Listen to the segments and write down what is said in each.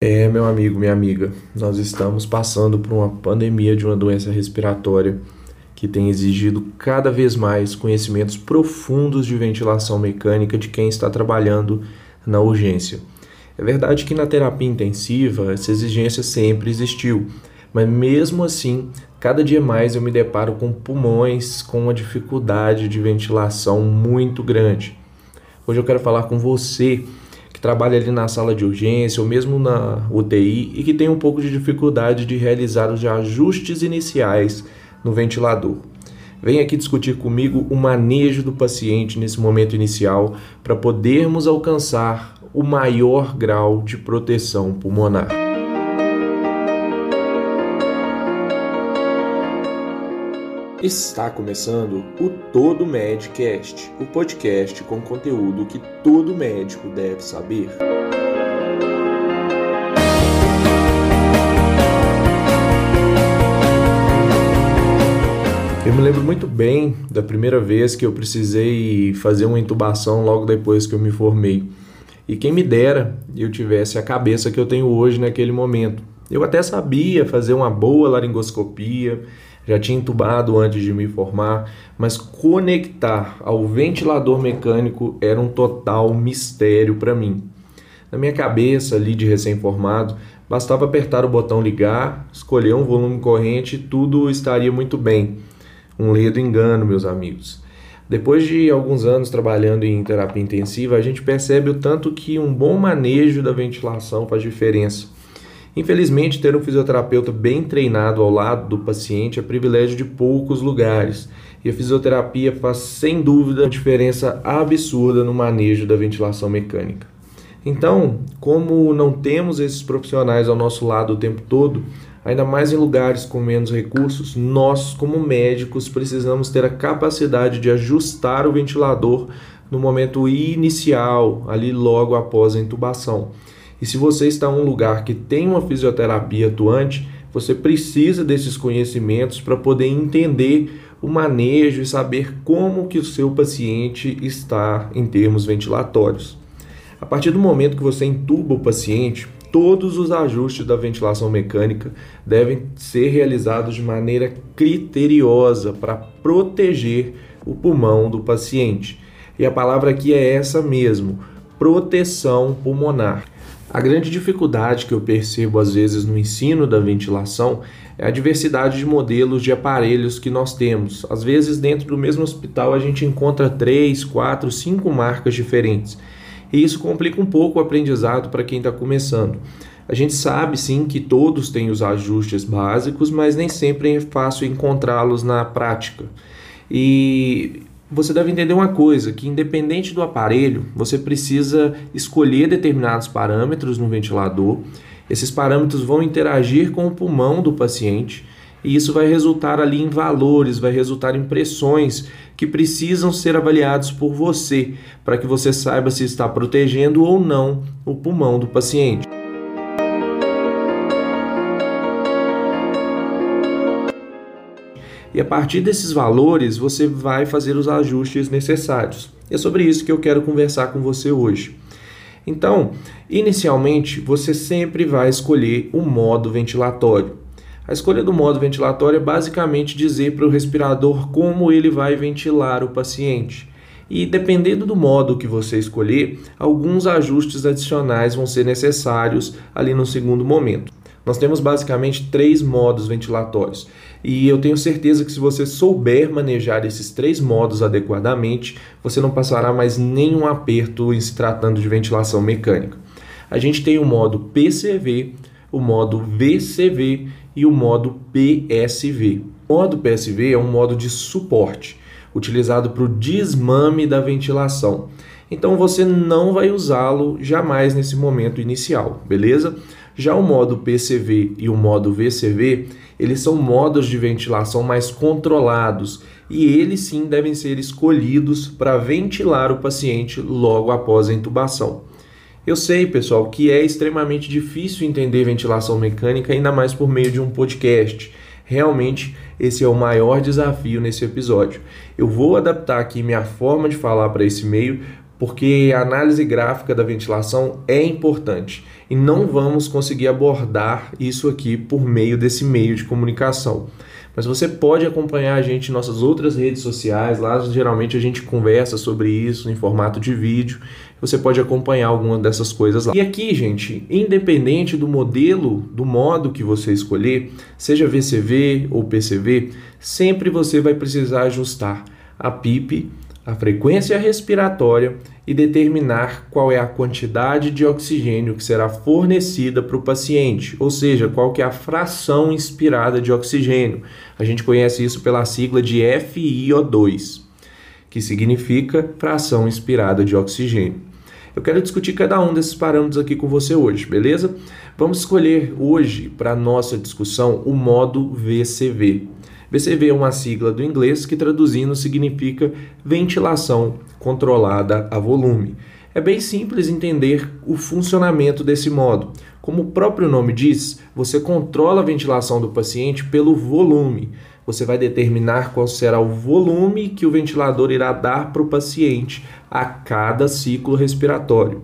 É, meu amigo, minha amiga, nós estamos passando por uma pandemia de uma doença respiratória que tem exigido cada vez mais conhecimentos profundos de ventilação mecânica de quem está trabalhando na urgência. É verdade que na terapia intensiva essa exigência sempre existiu, mas mesmo assim, cada dia mais eu me deparo com pulmões com uma dificuldade de ventilação muito grande. Hoje eu quero falar com você que trabalha ali na sala de urgência ou mesmo na UTI e que tem um pouco de dificuldade de realizar os ajustes iniciais no ventilador. Vem aqui discutir comigo o manejo do paciente nesse momento inicial para podermos alcançar o maior grau de proteção pulmonar. Está começando o Todo Medcast, o podcast com conteúdo que todo médico deve saber. Eu me lembro muito bem da primeira vez que eu precisei fazer uma intubação logo depois que eu me formei. E quem me dera eu tivesse a cabeça que eu tenho hoje naquele momento. Eu até sabia fazer uma boa laringoscopia, já tinha entubado antes de me formar, mas conectar ao ventilador mecânico era um total mistério para mim. Na minha cabeça, ali de recém-formado, bastava apertar o botão ligar, escolher um volume corrente e tudo estaria muito bem. Um ledo engano, meus amigos. Depois de alguns anos trabalhando em terapia intensiva, a gente percebe o tanto que um bom manejo da ventilação faz diferença. Infelizmente, ter um fisioterapeuta bem treinado ao lado do paciente é privilégio de poucos lugares, e a fisioterapia faz sem dúvida uma diferença absurda no manejo da ventilação mecânica. Então, como não temos esses profissionais ao nosso lado o tempo todo, ainda mais em lugares com menos recursos, nós, como médicos, precisamos ter a capacidade de ajustar o ventilador no momento inicial, ali logo após a intubação. E se você está em um lugar que tem uma fisioterapia atuante, você precisa desses conhecimentos para poder entender o manejo e saber como que o seu paciente está em termos ventilatórios. A partir do momento que você intuba o paciente, todos os ajustes da ventilação mecânica devem ser realizados de maneira criteriosa para proteger o pulmão do paciente. E a palavra aqui é essa mesmo: proteção pulmonar. A grande dificuldade que eu percebo às vezes no ensino da ventilação é a diversidade de modelos de aparelhos que nós temos. Às vezes, dentro do mesmo hospital, a gente encontra três, quatro, cinco marcas diferentes. E isso complica um pouco o aprendizado para quem está começando. A gente sabe sim que todos têm os ajustes básicos, mas nem sempre é fácil encontrá-los na prática. E você deve entender uma coisa, que independente do aparelho, você precisa escolher determinados parâmetros no ventilador. Esses parâmetros vão interagir com o pulmão do paciente e isso vai resultar ali em valores, vai resultar em pressões que precisam ser avaliados por você, para que você saiba se está protegendo ou não o pulmão do paciente. E a partir desses valores você vai fazer os ajustes necessários. é sobre isso que eu quero conversar com você hoje. Então, inicialmente, você sempre vai escolher o modo ventilatório. A escolha do modo ventilatório é basicamente dizer para o respirador como ele vai ventilar o paciente. E dependendo do modo que você escolher, alguns ajustes adicionais vão ser necessários ali no segundo momento. Nós temos basicamente três modos ventilatórios. E eu tenho certeza que se você souber manejar esses três modos adequadamente, você não passará mais nenhum aperto em se tratando de ventilação mecânica. A gente tem o modo PCV, o modo VCV e o modo PSV. O modo PSV é um modo de suporte, utilizado para o desmame da ventilação. Então você não vai usá-lo jamais nesse momento inicial, beleza? Já o modo PCV e o modo VCV, eles são modos de ventilação mais controlados e eles sim devem ser escolhidos para ventilar o paciente logo após a intubação. Eu sei, pessoal, que é extremamente difícil entender ventilação mecânica, ainda mais por meio de um podcast. Realmente, esse é o maior desafio nesse episódio. Eu vou adaptar aqui minha forma de falar para esse meio porque a análise gráfica da ventilação é importante e não vamos conseguir abordar isso aqui por meio desse meio de comunicação. Mas você pode acompanhar a gente em nossas outras redes sociais, lá geralmente a gente conversa sobre isso em formato de vídeo. Você pode acompanhar alguma dessas coisas lá. E aqui, gente, independente do modelo, do modo que você escolher, seja VCV ou PCV, sempre você vai precisar ajustar a PIP a frequência respiratória e determinar qual é a quantidade de oxigênio que será fornecida para o paciente, ou seja, qual que é a fração inspirada de oxigênio. A gente conhece isso pela sigla de FiO2, que significa fração inspirada de oxigênio. Eu quero discutir cada um desses parâmetros aqui com você hoje, beleza? Vamos escolher hoje para nossa discussão o modo VCV. VCV é uma sigla do inglês que traduzindo significa ventilação controlada a volume. É bem simples entender o funcionamento desse modo. Como o próprio nome diz, você controla a ventilação do paciente pelo volume. Você vai determinar qual será o volume que o ventilador irá dar para o paciente a cada ciclo respiratório.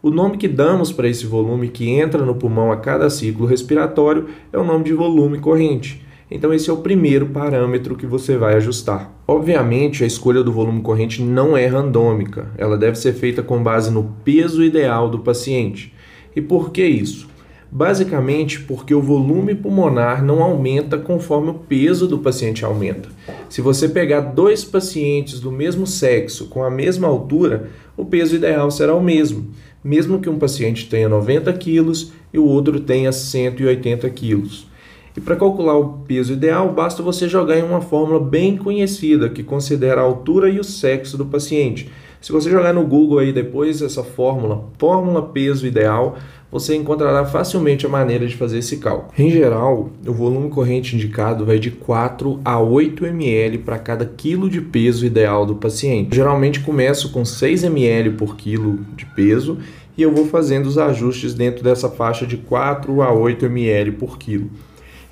O nome que damos para esse volume que entra no pulmão a cada ciclo respiratório é o nome de volume corrente. Então, esse é o primeiro parâmetro que você vai ajustar. Obviamente, a escolha do volume corrente não é randômica, ela deve ser feita com base no peso ideal do paciente. E por que isso? Basicamente porque o volume pulmonar não aumenta conforme o peso do paciente aumenta. Se você pegar dois pacientes do mesmo sexo com a mesma altura, o peso ideal será o mesmo, mesmo que um paciente tenha 90 quilos e o outro tenha 180 quilos. E para calcular o peso ideal, basta você jogar em uma fórmula bem conhecida que considera a altura e o sexo do paciente. Se você jogar no Google aí depois essa fórmula, fórmula peso ideal, você encontrará facilmente a maneira de fazer esse cálculo. Em geral, o volume corrente indicado vai de 4 a 8 ml para cada quilo de peso ideal do paciente. Geralmente começo com 6 ml por quilo de peso e eu vou fazendo os ajustes dentro dessa faixa de 4 a 8 ml por quilo.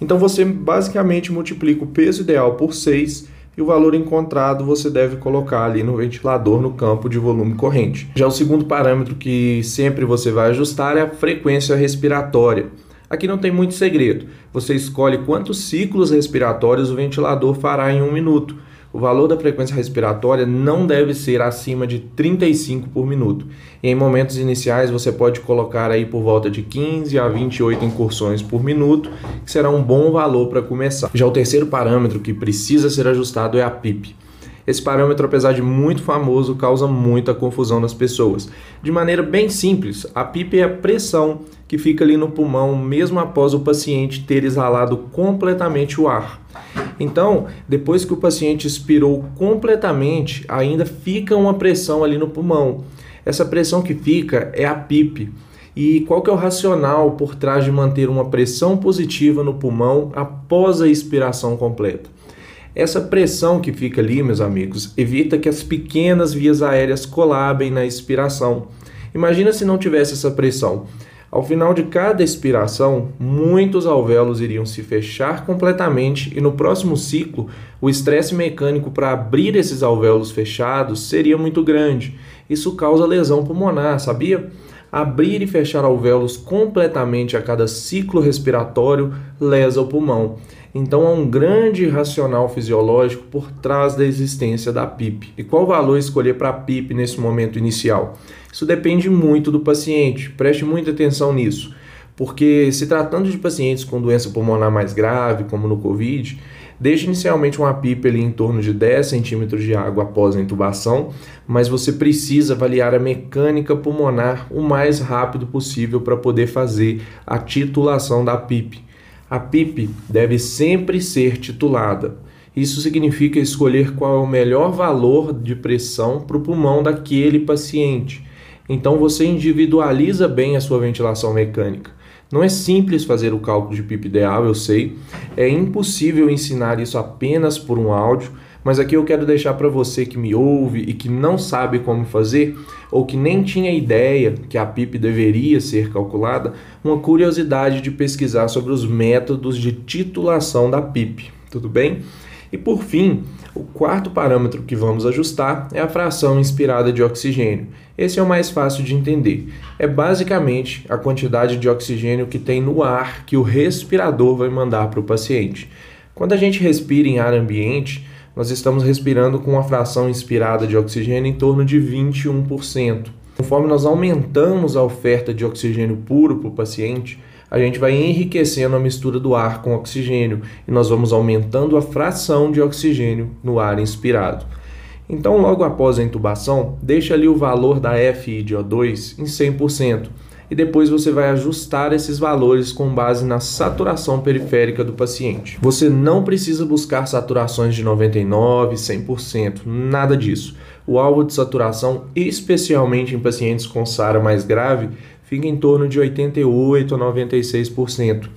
Então você basicamente multiplica o peso ideal por 6 e o valor encontrado você deve colocar ali no ventilador no campo de volume corrente. Já o segundo parâmetro que sempre você vai ajustar é a frequência respiratória. Aqui não tem muito segredo. Você escolhe quantos ciclos respiratórios o ventilador fará em um minuto o valor da frequência respiratória não deve ser acima de 35 por minuto. E em momentos iniciais você pode colocar aí por volta de 15 a 28 incursões por minuto, que será um bom valor para começar. Já o terceiro parâmetro que precisa ser ajustado é a PIP. Esse parâmetro, apesar de muito famoso, causa muita confusão nas pessoas. De maneira bem simples, a PIP é a pressão que fica ali no pulmão mesmo após o paciente ter exalado completamente o ar. Então, depois que o paciente expirou completamente, ainda fica uma pressão ali no pulmão. Essa pressão que fica é a PIP. E qual que é o racional por trás de manter uma pressão positiva no pulmão após a expiração completa? Essa pressão que fica ali, meus amigos, evita que as pequenas vias aéreas colabem na expiração. Imagina se não tivesse essa pressão. Ao final de cada expiração, muitos alvéolos iriam se fechar completamente e no próximo ciclo, o estresse mecânico para abrir esses alvéolos fechados seria muito grande. Isso causa lesão pulmonar, sabia? Abrir e fechar alvéolos completamente a cada ciclo respiratório lesa o pulmão. Então há um grande racional fisiológico por trás da existência da PIP. E qual valor escolher para a PIP nesse momento inicial? Isso depende muito do paciente, preste muita atenção nisso, porque se tratando de pacientes com doença pulmonar mais grave, como no COVID, deixe inicialmente uma PIP ali em torno de 10 centímetros de água após a intubação, mas você precisa avaliar a mecânica pulmonar o mais rápido possível para poder fazer a titulação da PIP. A PIP deve sempre ser titulada. Isso significa escolher qual é o melhor valor de pressão para o pulmão daquele paciente. Então você individualiza bem a sua ventilação mecânica. Não é simples fazer o cálculo de PIP ideal, eu sei. É impossível ensinar isso apenas por um áudio, mas aqui eu quero deixar para você que me ouve e que não sabe como fazer, ou que nem tinha ideia que a PIP deveria ser calculada, uma curiosidade de pesquisar sobre os métodos de titulação da PIP. Tudo bem? E por fim, o quarto parâmetro que vamos ajustar é a fração inspirada de oxigênio. Esse é o mais fácil de entender. É basicamente a quantidade de oxigênio que tem no ar que o respirador vai mandar para o paciente. Quando a gente respira em ar ambiente, nós estamos respirando com uma fração inspirada de oxigênio em torno de 21%. Conforme nós aumentamos a oferta de oxigênio puro para o paciente, a gente vai enriquecendo a mistura do ar com oxigênio e nós vamos aumentando a fração de oxigênio no ar inspirado. Então, logo após a intubação, deixa ali o valor da FiDO2 em 100% e depois você vai ajustar esses valores com base na saturação periférica do paciente. Você não precisa buscar saturações de 99, 100%, nada disso. O alvo de saturação, especialmente em pacientes com SARA mais grave, fica em torno de 88 a 96%.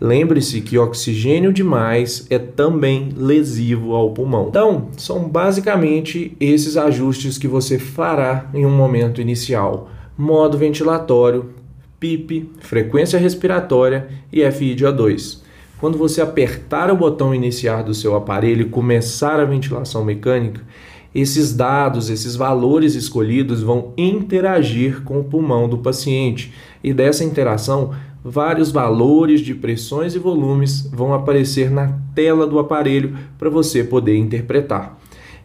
Lembre-se que oxigênio demais é também lesivo ao pulmão. Então, são basicamente esses ajustes que você fará em um momento inicial: modo ventilatório, PIP, frequência respiratória e FiDO2. Quando você apertar o botão iniciar do seu aparelho e começar a ventilação mecânica, esses dados, esses valores escolhidos vão interagir com o pulmão do paciente e dessa interação, vários valores de pressões e volumes vão aparecer na tela do aparelho para você poder interpretar.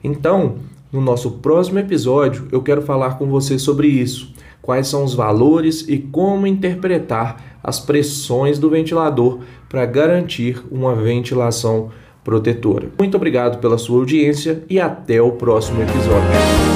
Então, no nosso próximo episódio, eu quero falar com você sobre isso quais são os valores e como interpretar as pressões do ventilador para garantir uma ventilação protetora. Muito obrigado pela sua audiência e até o próximo episódio.